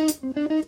Música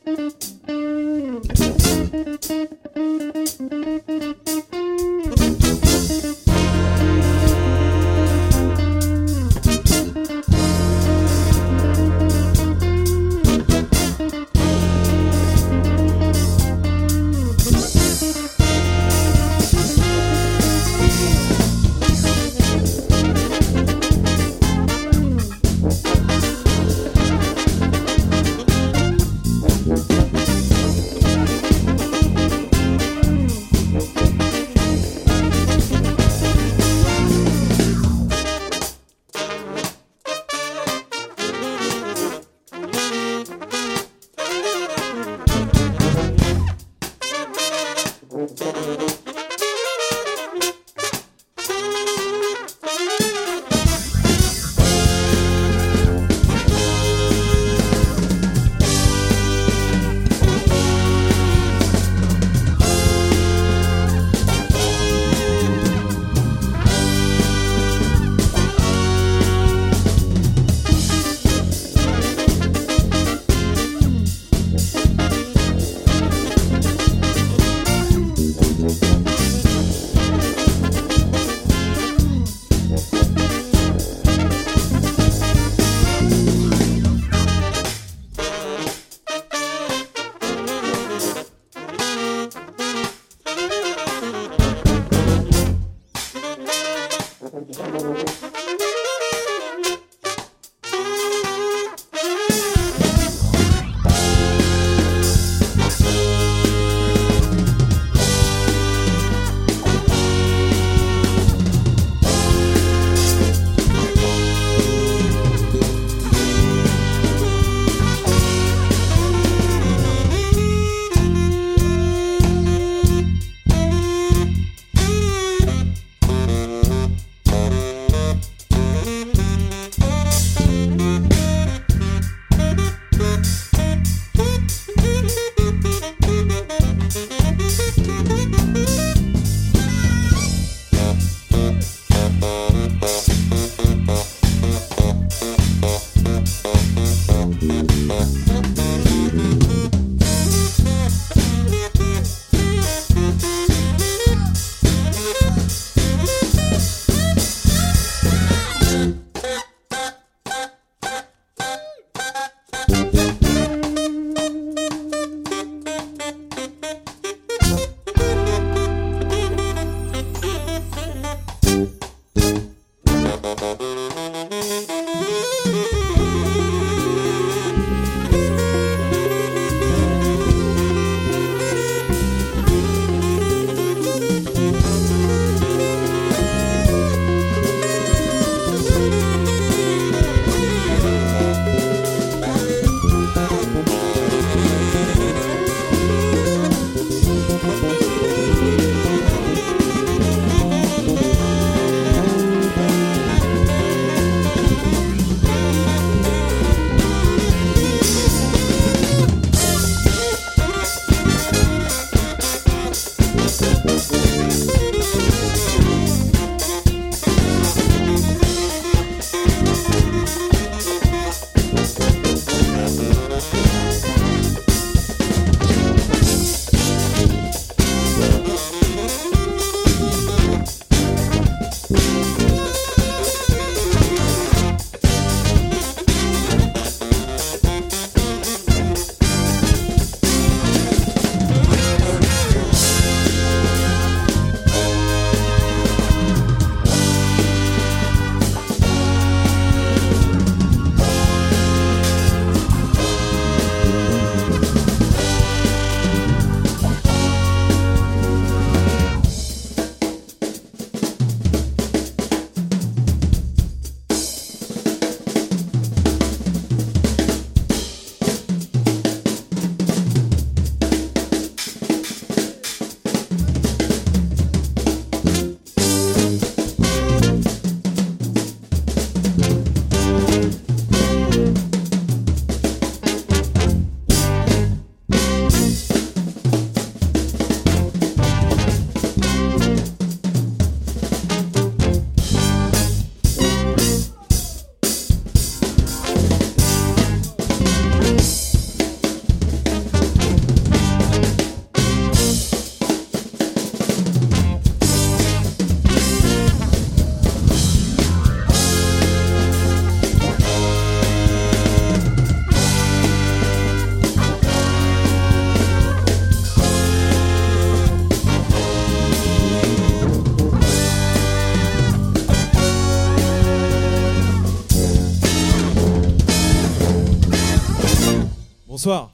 Bonsoir.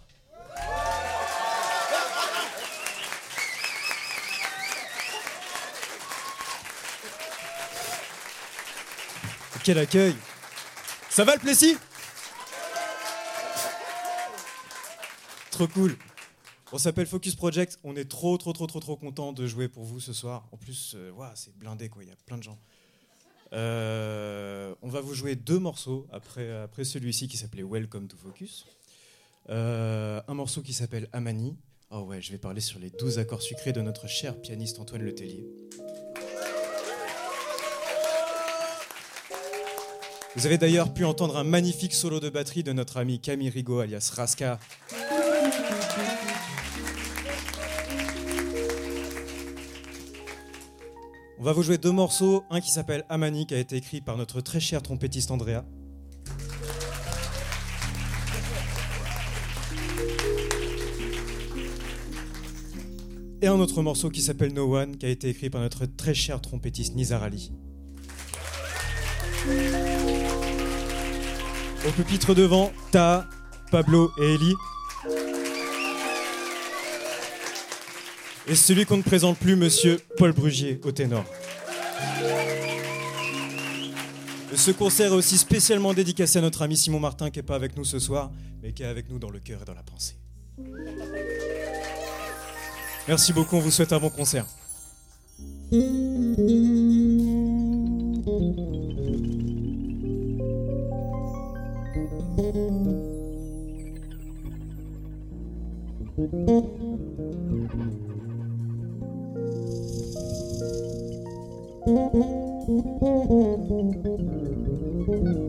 Quel accueil Ça va le Plessis? Trop cool. On s'appelle Focus Project. On est trop, trop, trop, trop, trop content de jouer pour vous ce soir. En plus, euh, c'est blindé, quoi. Il y a plein de gens. Euh, on va vous jouer deux morceaux après, après celui-ci qui s'appelait Welcome to Focus. Euh, un morceau qui s'appelle Amani. Oh ouais, je vais parler sur les 12 accords sucrés de notre cher pianiste Antoine Letellier. Vous avez d'ailleurs pu entendre un magnifique solo de batterie de notre ami Camille Rigaud alias Raska. On va vous jouer deux morceaux, un qui s'appelle Amani qui a été écrit par notre très cher trompettiste Andrea et un autre morceau qui s'appelle No One, qui a été écrit par notre très cher trompettiste Nizar Ali. Au pupitre devant, Ta, Pablo et Eli. Et celui qu'on ne présente plus, monsieur Paul Brugier, au ténor. Ce concert est aussi spécialement dédicacé à notre ami Simon Martin qui n'est pas avec nous ce soir, mais qui est avec nous dans le cœur et dans la pensée. Merci beaucoup, on vous souhaite un bon concert.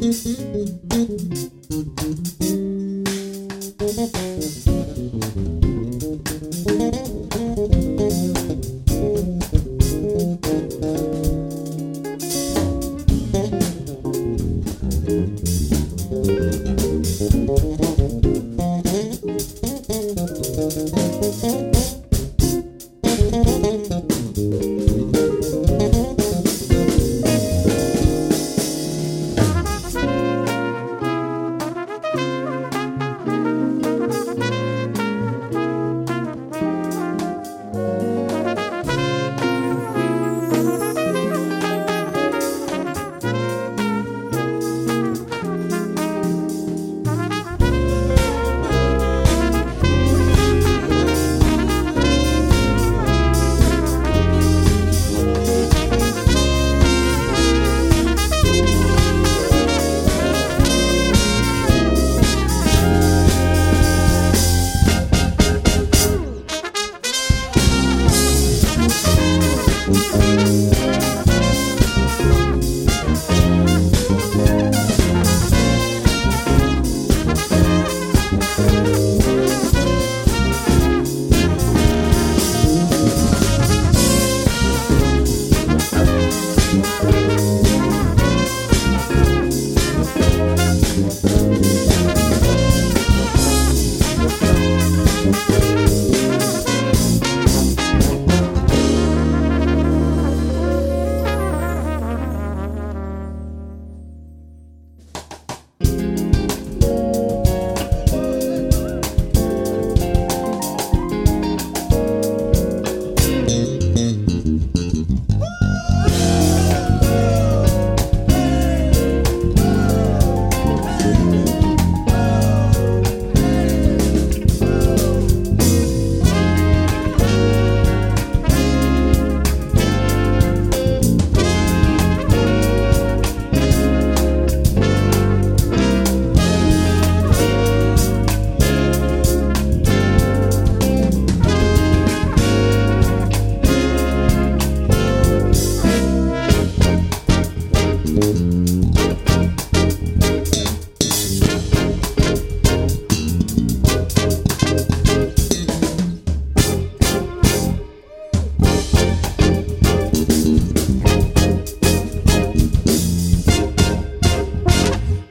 Thank you.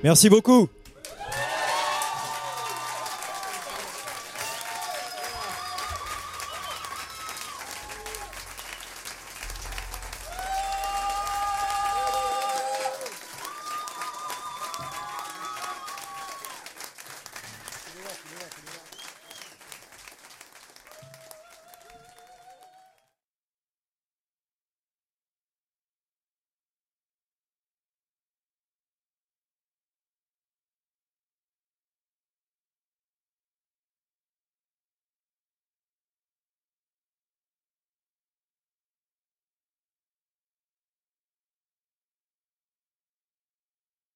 Merci beaucoup.